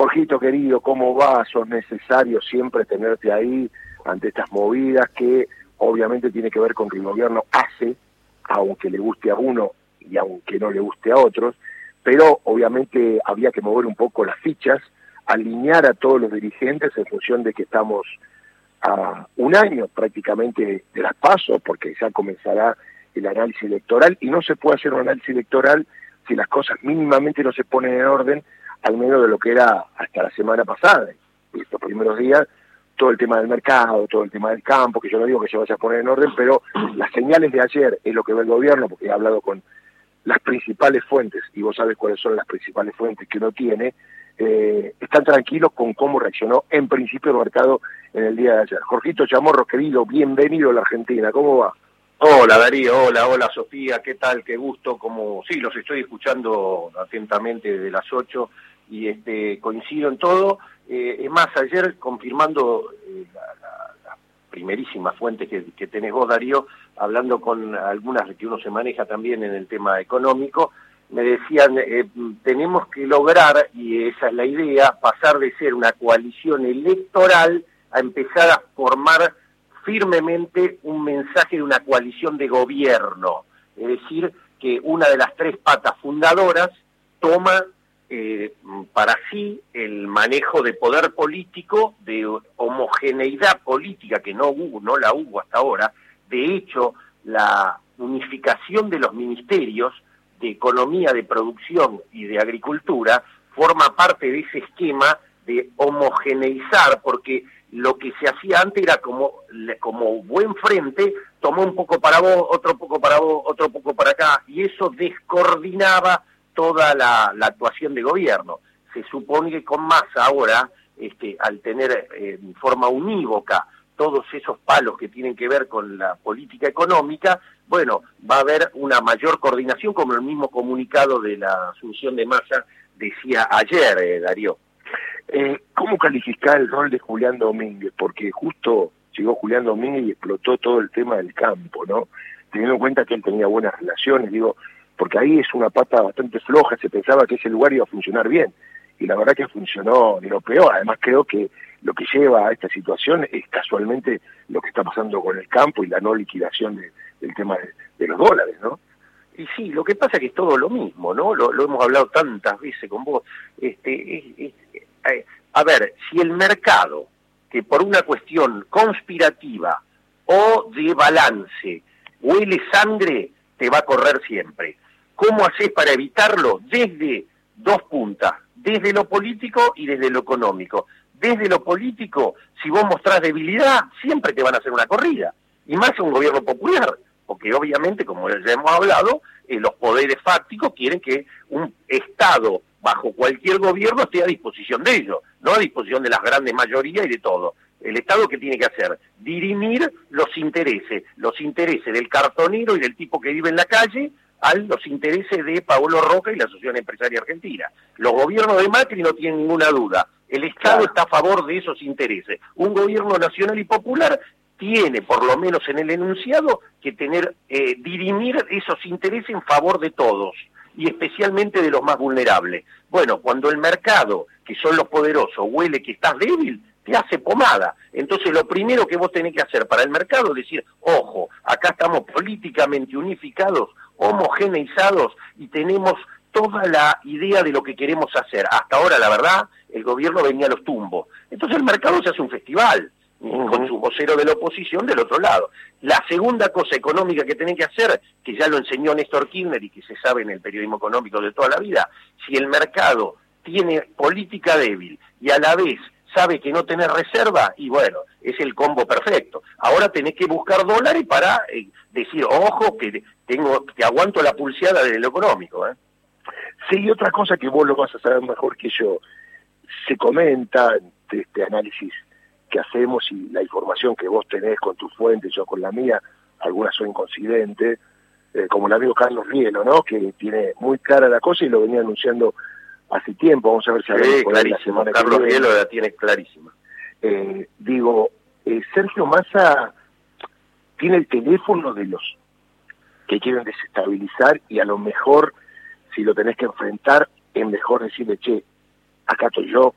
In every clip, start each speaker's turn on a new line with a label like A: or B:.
A: Jorgito querido, ¿cómo va? Sos necesario siempre tenerte ahí ante estas movidas que obviamente tiene que ver con que el gobierno hace, aunque le guste a uno y aunque no le guste a otros, pero obviamente había que mover un poco las fichas, alinear a todos los dirigentes en función de que estamos a un año prácticamente de las pasos, porque ya comenzará el análisis electoral, y no se puede hacer un análisis electoral si las cosas mínimamente no se ponen en orden, al menos de lo que era hasta la semana pasada. Estos primeros días, todo el tema del mercado, todo el tema del campo, que yo no digo que se vaya a poner en orden, pero las señales de ayer es lo que ve el gobierno, porque he hablado con las principales fuentes, y vos sabes cuáles son las principales fuentes que uno tiene, eh, están tranquilos con cómo reaccionó en principio el mercado en el día de ayer. Jorgito Chamorro, querido, bienvenido a la Argentina, ¿cómo va?
B: Hola Darío, hola, hola Sofía, ¿qué tal? Qué gusto, como sí, los estoy escuchando atentamente desde las 8 y este coincido en todo. Eh, es más, ayer confirmando eh, la, primerísima fuente que, que tenés vos, Darío, hablando con algunas que uno se maneja también en el tema económico, me decían, eh, tenemos que lograr, y esa es la idea, pasar de ser una coalición electoral a empezar a formar firmemente un mensaje de una coalición de gobierno, es decir, que una de las tres patas fundadoras toma eh, para sí el manejo de poder político, de homogeneidad política que no hubo, no la hubo hasta ahora, de hecho la unificación de los ministerios de economía, de producción y de agricultura forma parte de ese esquema de homogeneizar, porque lo que se hacía antes era como, como buen frente, tomó un poco para vos, otro poco para vos, otro poco para acá, y eso descoordinaba toda la, actuación de gobierno. Se supone que con Massa ahora, este, al tener eh, en forma unívoca todos esos palos que tienen que ver con la política económica, bueno, va a haber una mayor coordinación, como el mismo comunicado de la asunción de Massa decía ayer, eh, Darío.
A: Eh, ¿Cómo calificar el rol de Julián Domínguez? Porque justo llegó Julián Domínguez y explotó todo el tema del campo, ¿no? Teniendo en cuenta que él tenía buenas relaciones, digo, porque ahí es una pata bastante floja, se pensaba que ese lugar iba a funcionar bien, y la verdad que funcionó de lo peor, además creo que lo que lleva a esta situación es casualmente lo que está pasando con el campo y la no liquidación del tema de, los dólares, ¿no?
B: Y sí, lo que pasa es que es todo lo mismo, ¿no? Lo, hemos hablado tantas veces con vos. Este, eh, a ver, si el mercado, que por una cuestión conspirativa o de balance huele sangre, te va a correr siempre. ¿Cómo haces para evitarlo? Desde dos puntas, desde lo político y desde lo económico. Desde lo político, si vos mostrás debilidad, siempre te van a hacer una corrida. Y más un gobierno popular, porque obviamente, como ya hemos hablado, eh, los poderes fácticos quieren que un Estado bajo cualquier gobierno esté a disposición de ellos, no a disposición de las grandes mayorías y de todo. El Estado que tiene que hacer, dirimir los intereses, los intereses del cartonero y del tipo que vive en la calle a los intereses de Paolo Roca y la Asociación Empresaria Argentina. Los gobiernos de Macri no tienen ninguna duda. El Estado está a favor de esos intereses. Un gobierno nacional y popular tiene, por lo menos en el enunciado, que tener, eh, dirimir esos intereses en favor de todos y especialmente de los más vulnerables. Bueno, cuando el mercado, que son los poderosos, huele que estás débil, te hace pomada. Entonces lo primero que vos tenés que hacer para el mercado es decir, ojo, acá estamos políticamente unificados, homogeneizados y tenemos toda la idea de lo que queremos hacer. Hasta ahora, la verdad, el gobierno venía a los tumbos. Entonces el mercado se hace un festival con su vocero de la oposición del otro lado. La segunda cosa económica que tienen que hacer, que ya lo enseñó Néstor Kirchner y que se sabe en el periodismo económico de toda la vida, si el mercado tiene política débil y a la vez sabe que no tiene reserva, y bueno, es el combo perfecto. Ahora tenés que buscar dólares para eh, decir, ojo, que tengo que aguanto la pulseada de lo económico. ¿eh?
A: Sí, y otra cosa que vos lo vas a saber mejor que yo, se comenta de este análisis que hacemos y la información que vos tenés con tus fuentes, yo con la mía, algunas son inconcidentes, eh, como el amigo Carlos Rielo, ¿no? Que tiene muy clara la cosa y lo venía anunciando hace tiempo, vamos a ver si
B: sí, clarísimo. Carlos Rielo la tiene clarísima.
A: Eh, digo, eh, Sergio Massa tiene el teléfono de los que quieren desestabilizar y a lo mejor si lo tenés que enfrentar es mejor decirle, che, acá estoy yo,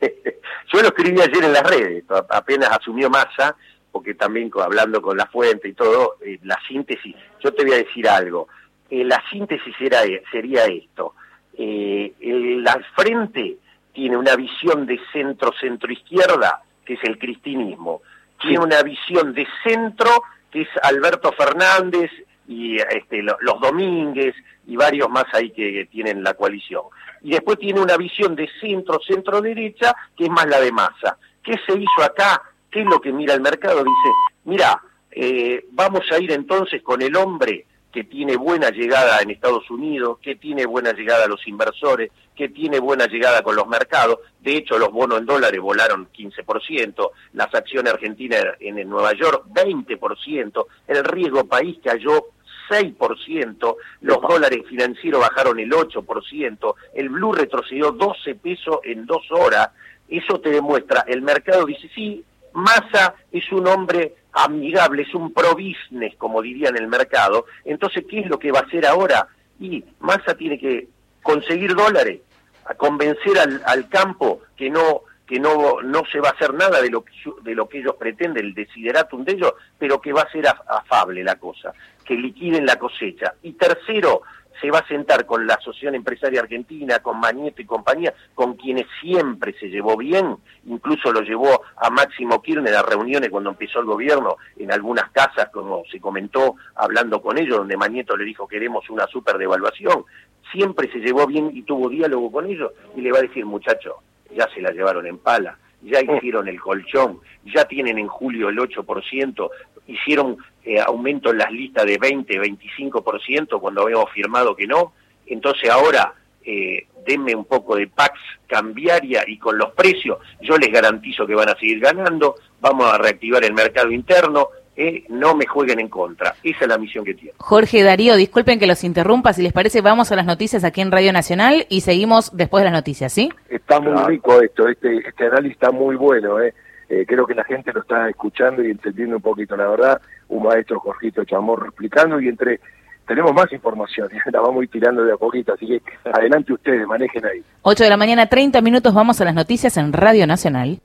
B: yo lo escribí ayer en las redes, apenas asumió masa, porque también hablando con la fuente y todo, eh, la síntesis, yo te voy a decir algo, la síntesis era, sería esto, eh, el, frente tiene una visión de centro-centro-izquierda, que es el cristinismo, tiene una visión de centro, que es Alberto Fernández y este, los Domínguez y varios más ahí que tienen la coalición. Y después tiene una visión de centro-centro-derecha, que es más la de masa. ¿Qué se hizo acá? ¿Qué es lo que mira el mercado? Dice, mira, eh, vamos a ir entonces con el hombre que tiene buena llegada en Estados Unidos, que tiene buena llegada a los inversores, que tiene buena llegada con los mercados. De hecho, los bonos en dólares volaron 15%, las acciones argentinas en Nueva York 20%, el riesgo país cayó 6%, los dólares financieros bajaron el 8%, el blue retrocedió 12 pesos en dos horas. Eso te demuestra, el mercado dice, sí, Massa es un hombre amigable, es un pro business, como diría en el mercado. Entonces, ¿qué es lo que va a hacer ahora? Y Massa tiene que conseguir dólares, a convencer al, al campo que no que no, no se va a hacer nada de lo, que, de lo que ellos pretenden, el desideratum de ellos, pero que va a ser afable la cosa, que liquiden la cosecha. Y tercero, se va a sentar con la Asociación Empresaria Argentina, con Mañeto y compañía, con quienes siempre se llevó bien, incluso lo llevó a Máximo Kirchner a reuniones cuando empezó el gobierno en algunas casas, como se comentó, hablando con ellos, donde Mañeto le dijo queremos una super devaluación, siempre se llevó bien y tuvo diálogo con ellos, y le va a decir, muchacho, ya se la llevaron en pala, ya hicieron el colchón, ya tienen en julio el 8%, hicieron eh, aumento en las listas de 20, 25% cuando habíamos firmado que no. Entonces ahora eh, denme un poco de pax cambiaria y con los precios yo les garantizo que van a seguir ganando, vamos a reactivar el mercado interno, eh, no me jueguen en contra. Esa es la misión que tiene.
C: Jorge Darío, disculpen que los interrumpa, si les parece vamos a las noticias aquí en Radio Nacional y seguimos después de las noticias, ¿sí?
A: Está muy rico esto, este, este análisis está muy bueno, ¿eh? Eh, creo que la gente lo está escuchando y entendiendo un poquito, la verdad, un maestro Jorgito Chamorro explicando y entre tenemos más información, la vamos a ir tirando de a poquito, así que adelante ustedes, manejen ahí.
C: 8 de la mañana, 30 minutos, vamos a las noticias en Radio Nacional.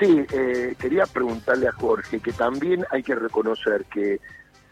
A: Sí, eh, quería preguntarle a Jorge que también hay que reconocer que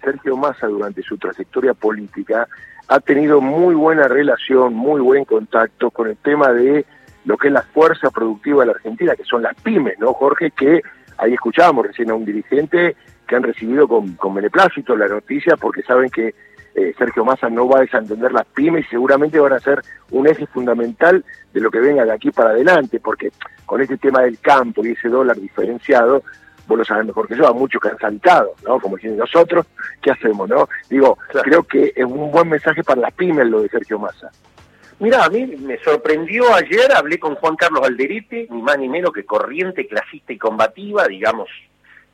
A: Sergio Massa durante su trayectoria política ha tenido muy buena relación, muy buen contacto con el tema de lo que es la fuerza productiva de la Argentina, que son las pymes, ¿no, Jorge? Que ahí escuchábamos recién a un dirigente que han recibido con, con beneplácito la noticia porque saben que eh, Sergio Massa no va a desentender las pymes y seguramente van a ser un eje fundamental de lo que venga de aquí para adelante, porque con este tema del campo y ese dólar diferenciado, vos lo sabés mejor que yo, a muchos que han saltado, ¿no? Como diciendo nosotros, ¿qué hacemos, no? Digo, creo que es un buen mensaje para las pymes lo de Sergio Massa.
B: Mira, a mí me sorprendió ayer, hablé con Juan Carlos Alderete, ni más ni menos que corriente, clasista y combativa, digamos,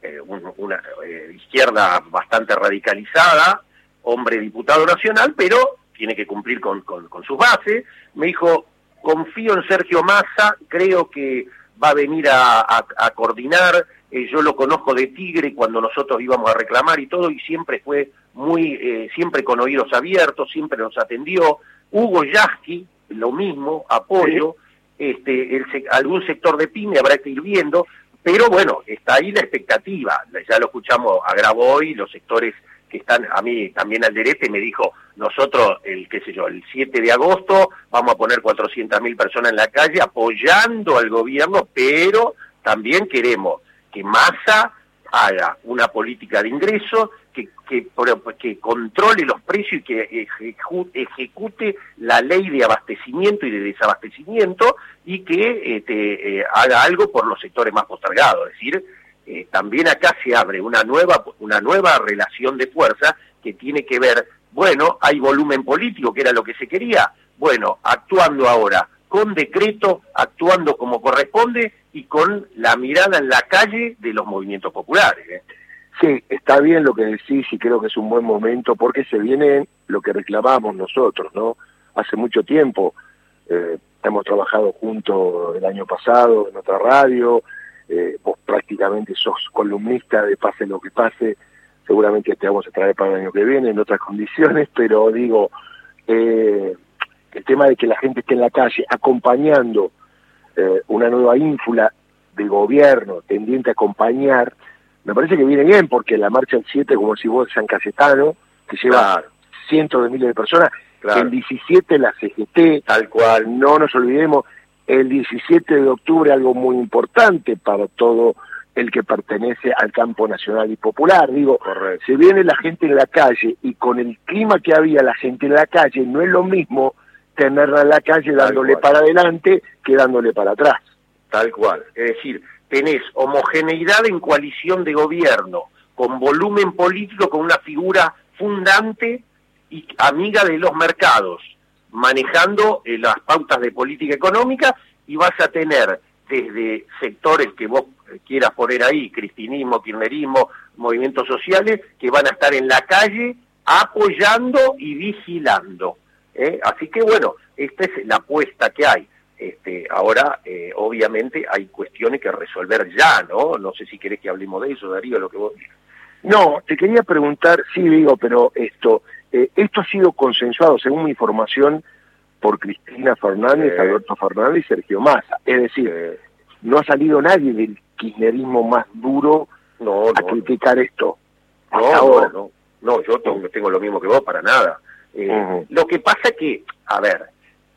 B: eh, una eh, izquierda bastante radicalizada, hombre diputado nacional, pero tiene que cumplir con, con, sus bases. Me dijo, confío en Sergio Massa, creo que va a venir a, coordinar, eh, yo lo conozco de Tigre cuando nosotros íbamos a reclamar y todo, y siempre fue muy, siempre con oídos abiertos, siempre nos atendió, Hugo Yasky, lo mismo, apoyo, este, el, algún sector de pyme habrá que ir viendo, pero bueno, está ahí la expectativa, ya lo escuchamos a Graboy, los sectores que están, a mí también al derete me dijo, nosotros, el qué sé yo, el 7 de agosto vamos a poner 400.000 personas en la calle apoyando al gobierno, pero también queremos que Massa haga una política de ingresos que, que, controle los precios y que ejecute la ley de abastecimiento y de desabastecimiento y que este, eh, haga algo por los sectores más postergados. Es decir, eh, también acá se abre una nueva, una nueva relación de fuerza que tiene que ver, bueno, hay volumen político, que era lo que se quería, bueno, actuando ahora con decreto, actuando como corresponde y con la mirada en la calle de los movimientos populares. ¿eh?
A: Sí, está bien lo que decís y creo que es un buen momento porque se viene lo que reclamamos nosotros, ¿no? Hace mucho tiempo eh, hemos trabajado juntos el año pasado en otra radio, eh, vos prácticamente sos columnista de pase lo que pase, seguramente te vamos a traer para el año que viene en otras condiciones, pero digo, eh, el tema de que la gente esté en la calle acompañando eh, una nueva ínfula de gobierno tendiente a acompañar, me parece que viene bien, porque la marcha del 7, como si vos, San Casetano, que lleva cientos de miles de personas, el 17 la CGT, tal cual, no nos olvidemos, el 17 de octubre algo muy importante para todo el que pertenece al campo nacional y popular. Digo, se viene la gente en la calle y con el clima que había la gente en la calle, no es lo mismo tenerla en la calle dándole para adelante que dándole para atrás.
B: Tal cual. Es decir, tenés homogeneidad en coalición de gobierno, con volumen político, con una figura fundante y amiga de los mercados, manejando eh, las pautas de política económica y vas a tener desde sectores que vos quieras poner ahí, cristinismo, kirchnerismo, movimientos sociales, que van a estar en la calle apoyando y vigilando. ¿Eh? Así que bueno, esta es la apuesta que hay. Este, ahora, eh, obviamente, hay cuestiones que resolver ya, ¿no? No sé si querés que hablemos de eso, Darío, lo que vos digas.
A: No, te quería preguntar, sí digo, pero esto, eh, esto ha sido consensuado, según mi información, por Cristina Fernández, Alberto Fernández y Sergio Massa. Es decir, no ha salido nadie del kirchnerismo más duro a criticar esto.
B: No, no, no, yo tengo, lo mismo que vos, para nada. Eh, lo que pasa es que, a ver,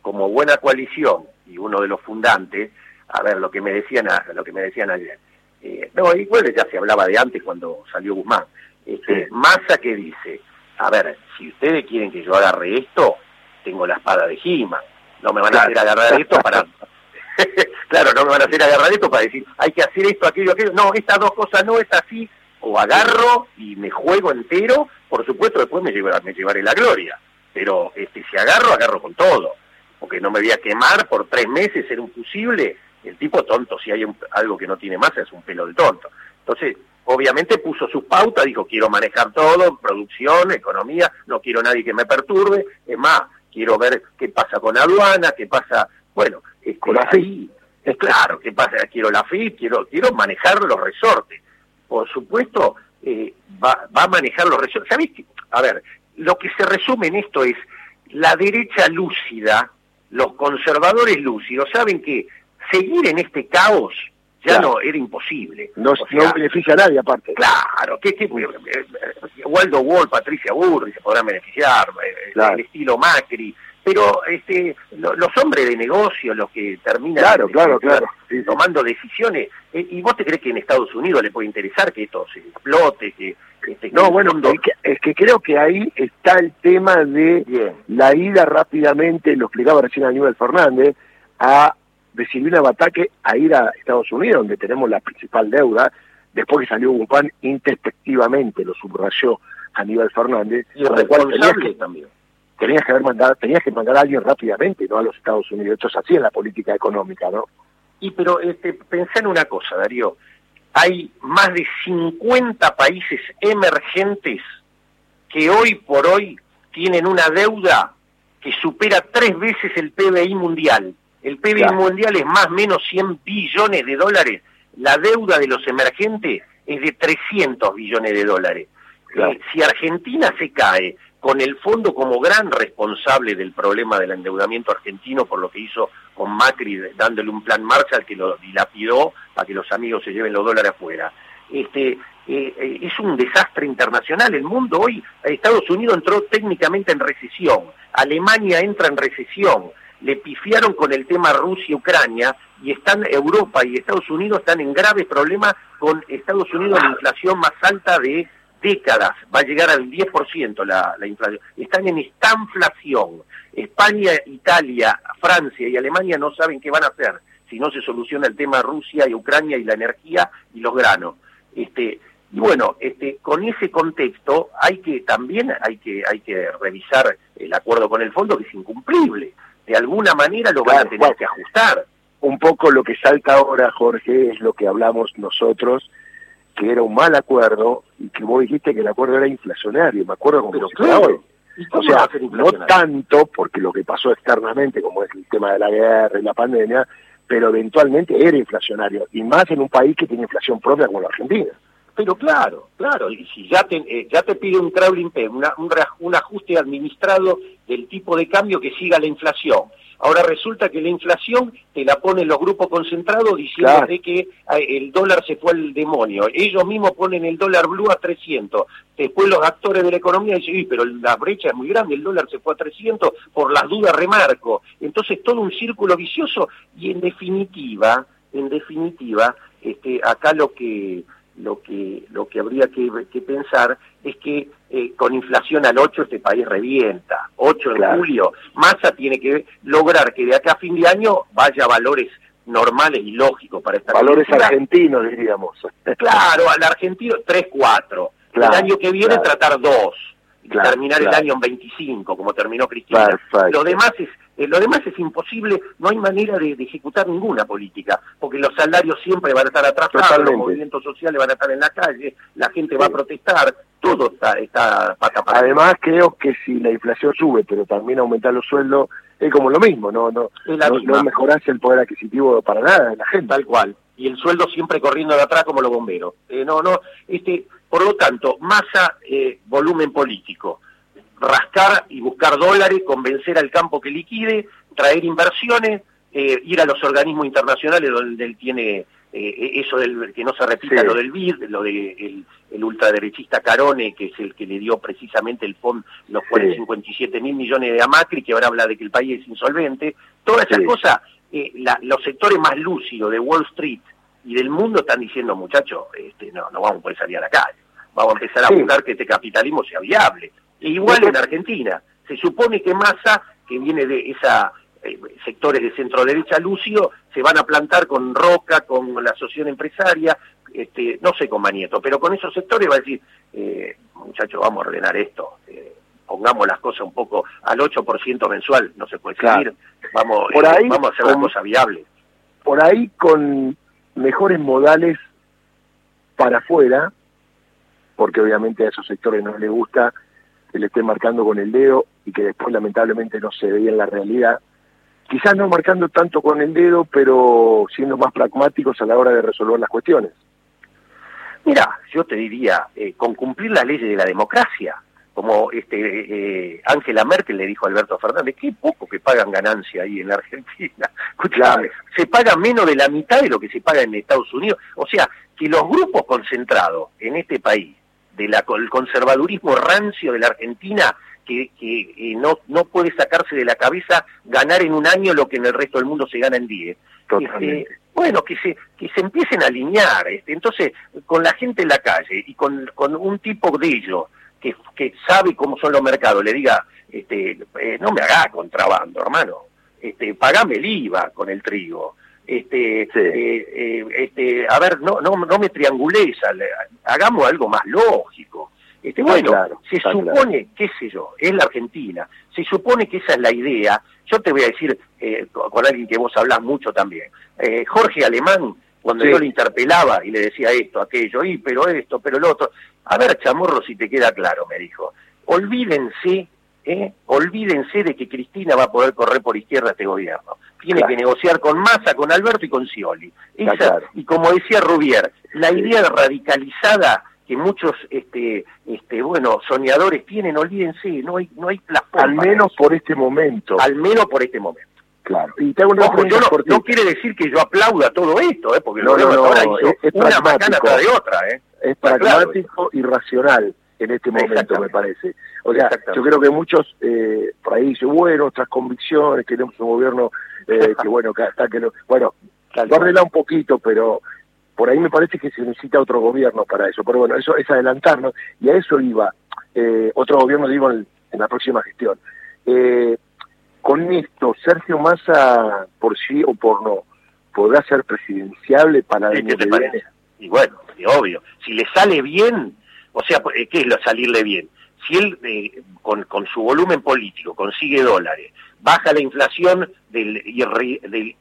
B: como buena coalición y uno de los fundantes, a ver, lo que me decían, lo que me decían ayer, eh, no, igual ya se hablaba de antes cuando salió Guzmán, este, Massa que dice, a ver, si ustedes quieren que yo agarre esto, tengo la espada de Gima, no me van a hacer agarrar esto para... claro, no me van a hacer agarrar esto para decir, hay que hacer esto, aquello, aquello, no, estas dos cosas no es así, o agarro y me juego entero, por supuesto después me, llevaré, me llevaré la gloria, pero este, si agarro, agarro con todo, porque no me voy a quemar por tres meses, ser un fusible, el tipo tonto, si hay algo que no tiene más, es un pelo de tonto. Entonces, obviamente puso sus pautas, dijo, quiero manejar todo, producción, economía, no quiero nadie que me perturbe, es más, quiero ver qué pasa con aduana, qué pasa, bueno, es con la FI, es claro, qué pasa, quiero la FI, quiero, quiero manejar los resortes. Por supuesto, eh, va, va a manejar los resortes. ¿Sabéis? A ver, lo que se resume en esto es la derecha lúcida, los conservadores lúcidos, saben que seguir en este caos ya no era imposible.
A: No, beneficia a nadie aparte.
B: Claro, que, que eh, eh, Waldo Wall, Patricia Burri se podrán beneficiar, eh, el estilo Macri, pero este los hombres de negocio, los que terminan
A: claro, claro, claro.
B: tomando decisiones, ¿y vos te crees que en Estados Unidos le puede interesar que esto se explote? Que,
A: este, no, bueno, es que, creo que ahí está el tema de la ida rápidamente, lo explicaba recién Aníbal Fernández, a decidió un ataque a ir a Estados Unidos, donde tenemos la principal deuda, después que salió Guzmán, introspectivamente lo subrayó Aníbal Fernández,
B: y el cual tenías que, también.
A: Tenías que, haber mandado, tenías que mandar a alguien rápidamente, no a los Estados Unidos. Esto es así en la política económica, ¿no?
B: Y pero este, pensá en una cosa, Darío. Hay más de 50 países emergentes que hoy por hoy tienen una deuda que supera tres veces el PBI mundial. El PIB mundial es más o menos 100 billones de dólares. La deuda de los emergentes es de 300 billones de dólares. Eh, si Argentina se cae con el fondo como gran responsable del problema del endeudamiento argentino por lo que hizo con Macri dándole un plan Marshall que lo dilapidó para que los amigos se lleven los dólares afuera. Este, eh, eh, es un desastre internacional. El mundo hoy, Estados Unidos entró técnicamente en recesión, Alemania entra en recesión, le pifiaron con el tema Rusia-Ucrania y están Europa y Estados Unidos están en graves problemas con Estados Unidos la inflación más alta de décadas, va a llegar al 10% la, la inflación. Están en estanflación. España, Italia, Francia y Alemania no saben qué van a hacer si no se soluciona el tema Rusia y Ucrania y la energía y los granos. Este, y bueno, este, con ese contexto hay que también hay que hay que revisar el acuerdo con el fondo que es incumplible de alguna manera lo van a tener que ajustar.
A: Un poco lo que salta ahora, Jorge, es lo que hablamos nosotros, que era un mal acuerdo y que vos dijiste que el acuerdo era inflacionario. Me acuerdo como Pero claro. O sea, no tanto porque lo que pasó externamente, como es el tema de la guerra y la pandemia, pero eventualmente era inflacionario, y más en un país que tiene inflación propia como la Argentina.
B: Pero claro, claro, y si ya te, eh, ya te pide un crawling peg, un, un ajuste administrado del tipo de cambio que siga la inflación, Ahora resulta que la inflación te la ponen los grupos concentrados diciendo que eh, el dólar se fue al demonio. Ellos mismos ponen el dólar blue a 300. Después los actores de la economía dicen, pero la brecha es muy grande, el dólar se fue a 300, por las dudas remarco. Entonces todo un círculo vicioso y en definitiva, en definitiva, este, acá lo que lo que lo que habría que, pensar es que eh, con inflación al 8 este país revienta. 8 en julio, Massa tiene que lograr que de acá a fin de año vaya a valores normales y lógicos para esta
A: Valores argentinos, diríamos.
B: Claro, al argentino 3, 4. el año que viene tratar 2 terminar el año en 25, como terminó Cristina. Lo demás es eh, lo demás es imposible, no hay manera de, ejecutar ninguna política, porque los salarios siempre van a estar atrasados, los movimientos sociales van a estar en la calle, la gente va a protestar, todo está, está pata para
A: Además, creo que si la inflación sube, pero también aumentar los sueldos, es como lo mismo, no no, no, mejorarse el poder adquisitivo para nada de la gente.
B: Tal cual. Y el sueldo siempre corriendo de atrás como los bomberos. Eh, no, no, este, por lo tanto, masa, eh, volumen político. Rascar y buscar dólares, convencer al campo que liquide, traer inversiones, eh, ir a los organismos internacionales donde él tiene eh, eso del que no se repita lo del BID, lo de el, ultraderechista Carone, que es el que le dio precisamente el fondo, los 57 mil millones de Amacri, que ahora habla de que el país es insolvente. Todas esas cosas, los sectores más lúcidos de Wall Street y del mundo están diciendo, muchachos, este, no, no vamos a poder salir a la calle vamos a empezar a buscar que este capitalismo sea viable. E igual en Argentina, se supone que Massa, que viene de esa eh, sectores de centro derecha Lucio, se van a plantar con Roca, con la asociación empresaria, este, no sé con Manieto, pero con esos sectores va a decir, eh, muchachos, vamos a ordenar esto, eh, pongamos las cosas un poco al 8% mensual, no se puede seguir, vamos, por ahí, vamos a hacer una cosa viable.
A: Por ahí con mejores modales para afuera, porque obviamente a esos sectores no les gusta que le estén marcando con el dedo y que después lamentablemente no se veía en la realidad. Quizás no marcando tanto con el dedo, pero siendo más pragmáticos a la hora de resolver las cuestiones.
B: Mira, yo te diría, eh, con cumplir las leyes de la democracia, como este eh, Angela Merkel le dijo a Alberto Fernández, qué poco que pagan ganancia ahí en la Argentina. Escuchame, se paga menos de la mitad de lo que se paga en Estados Unidos. O sea, que los grupos concentrados en este país del conservadurismo rancio de la Argentina que, que no, no puede sacarse de la cabeza ganar en un año lo que en el resto del mundo se gana en 10. Este, bueno, que se, que se empiecen a alinear. Este, entonces, con la gente en la calle y con, con un tipo de ellos que, que sabe cómo son los mercados, le diga, este, eh, no me haga contrabando, hermano, este, pagame el IVA con el trigo. Este, eh, eh, este, a ver, no, no, no me triangules, hagamos algo más lógico. Este, bueno, se supone, qué sé yo, es la Argentina, se supone que esa es la idea. Yo te voy a decir, eh, con alguien que vos hablás mucho también, Jorge Alemán, cuando yo le interpelaba y le decía esto, aquello, y pero esto, pero lo otro, a ver, chamorro, si te queda claro, me dijo, olvídense ¿eh? olvídense de que Cristina va a poder correr por izquierda este gobierno. Tiene que negociar con Massa, con Alberto y con Scioli. Y como decía Rubier, la idea radicalizada que muchos este este bueno soñadores tienen olvídense no hay no hay
A: al menos por este momento.
B: Al menos por este momento
A: claro
B: y te una no, quiere decir que yo aplauda todo esto ¿eh? porque no, no, no, es, una macana de otra ¿eh?
A: es pragmático y racional en este momento, me parece. O sea, yo creo que muchos eh, por ahí dicen, bueno, otras convicciones, queremos un gobierno eh, que, bueno, que hasta que no... Bueno, guárdela un poquito, pero por ahí me parece que se necesita otro gobierno para eso. Pero bueno, eso es adelantarnos, y a eso iba. Eh, otro gobierno, digo, en, la próxima gestión. Eh, con esto, Sergio Massa, por sí o por no, podrá ser presidenciable para el
B: año que Y bueno, obvio, si le sale bien, o sea, eh, ¿qué es lo salirle bien? Si él, eh, con, su volumen político, consigue dólares, baja la inflación del,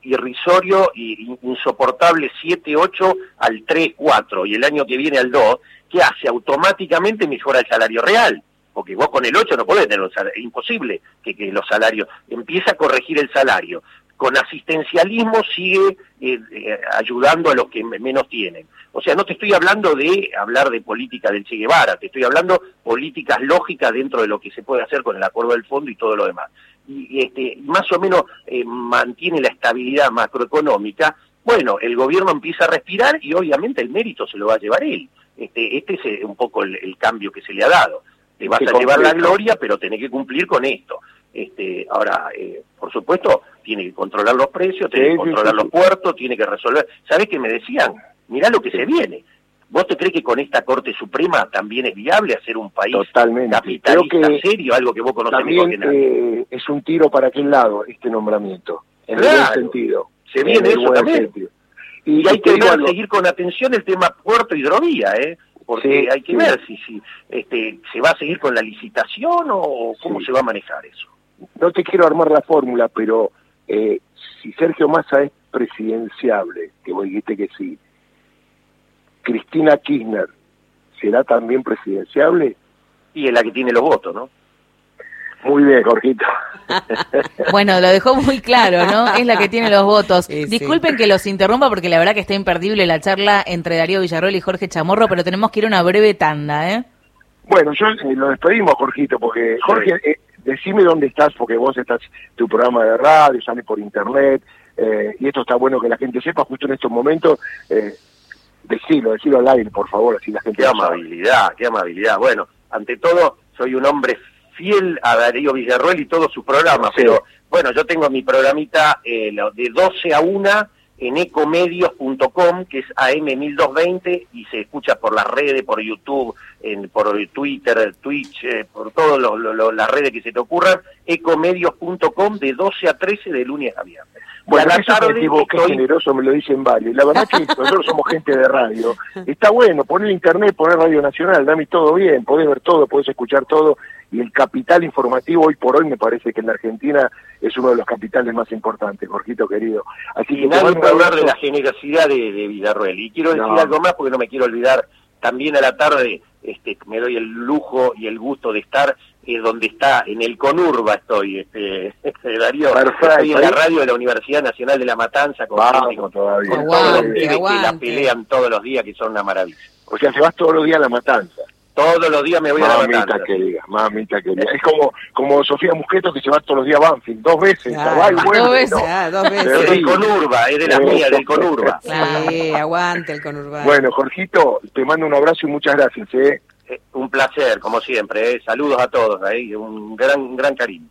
B: irrisorio y insoportable 7, 8 al 3, 4 y el año que viene al 2, ¿qué hace? Automáticamente mejora el salario real. Porque vos con el 8 no podés tener un salario, es imposible que, los salarios, empieza a corregir el salario, con asistencialismo sigue eh, eh, ayudando a los que menos tienen. O sea, no te estoy hablando de hablar de política del Che Guevara, te estoy hablando políticas lógicas dentro de lo que se puede hacer con el acuerdo del fondo y todo lo demás. Y, este, más o menos eh, mantiene la estabilidad macroeconómica, bueno, el gobierno empieza a respirar y obviamente el mérito se lo va a llevar él. Este, este es un poco el, cambio que se le ha dado. Te vas a llevar la gloria, pero tenés que cumplir con esto. Este, ahora, eh, por supuesto, tiene que controlar los precios, tiene que controlar los puertos, tiene que resolver. ¿Sabés qué me decían? Mirá lo que se viene. ¿Vos te crees que con esta Corte Suprema también es viable hacer un país
A: Totalmente.
B: capitalista serio, algo que vos conocés
A: también, que nadie? Eh, es un tiro para aquel lado este nombramiento, en el buen sentido.
B: Se viene eso también. Y, hay que seguir con atención el tema puerto hidrovía, ¿eh? Porque hay que ver si, si este, se va a seguir con la licitación o cómo se va a manejar eso
A: no te quiero armar la fórmula, pero eh, si Sergio Massa es presidenciable, que vos dijiste que sí, Cristina Kirchner será también presidenciable.
B: Y es la que tiene los votos, ¿no?
A: Muy bien, Jorgito.
C: bueno, lo dejó muy claro, ¿no? Es la que tiene los votos. Disculpen que los interrumpa porque la verdad que está imperdible la charla entre Darío Villarroel y Jorge Chamorro, pero tenemos que ir a una breve tanda, ¿eh?
A: Bueno, yo eh, lo despedimos, Jorgito, porque Jorge, eh, decime dónde estás, porque vos estás, tu programa de radio, sale por internet, eh, y esto está bueno que la gente sepa justo en estos momentos. Eh, decilo, decilo al aire, por favor, así la gente
B: Qué amabilidad, qué amabilidad. Bueno, ante todo, soy un hombre fiel a Darío Villarroel y todos sus programas, pero bueno, yo tengo mi programita eh, de 12 a 1 en ecomedios.com, que es AM1220, y se escucha por las redes, por YouTube, en, por Twitter, Twitch, eh, por todas las redes que se te ocurran, ecomedios.com de 12 a 13 de lunes a viernes.
A: Bueno, la tarde qué generoso me lo dicen varios. La verdad que nosotros somos gente de radio. Está bueno, poner internet, poner Radio Nacional, dame todo bien, podés ver todo, podés escuchar todo. Y el capital informativo hoy por hoy me parece que en la Argentina es uno de los capitales más importantes, Jorgito querido.
B: Así que nadie puede hablar de la generosidad de, de Villarroel. Y quiero decir algo más porque no me quiero olvidar. También a la tarde este, me doy el lujo y el gusto de estar eh, donde está, en el Conurba estoy, este, este Darío. Estoy en la radio de la Universidad Nacional de La Matanza con,
A: Vamos, todavía.
B: todos los que la pelean todos los días, que son una maravilla.
A: O sea, se vas todos los días a La Matanza.
B: Todos los días me voy a la Matanza.
A: querida, mamita querida. Es como, como Sofía Musqueto que se va todos los días a Banfield, dos veces.
C: Ah, dos veces, ah, dos veces. Es
B: del Conurba, es de las mías, del Conurba.
C: Sí, aguante el Conurba.
A: Bueno, Jorgito, te mando un abrazo y muchas gracias. ¿eh?
B: Eh, un placer, como siempre. Eh. Saludos a todos. ahí un gran, gran cariño.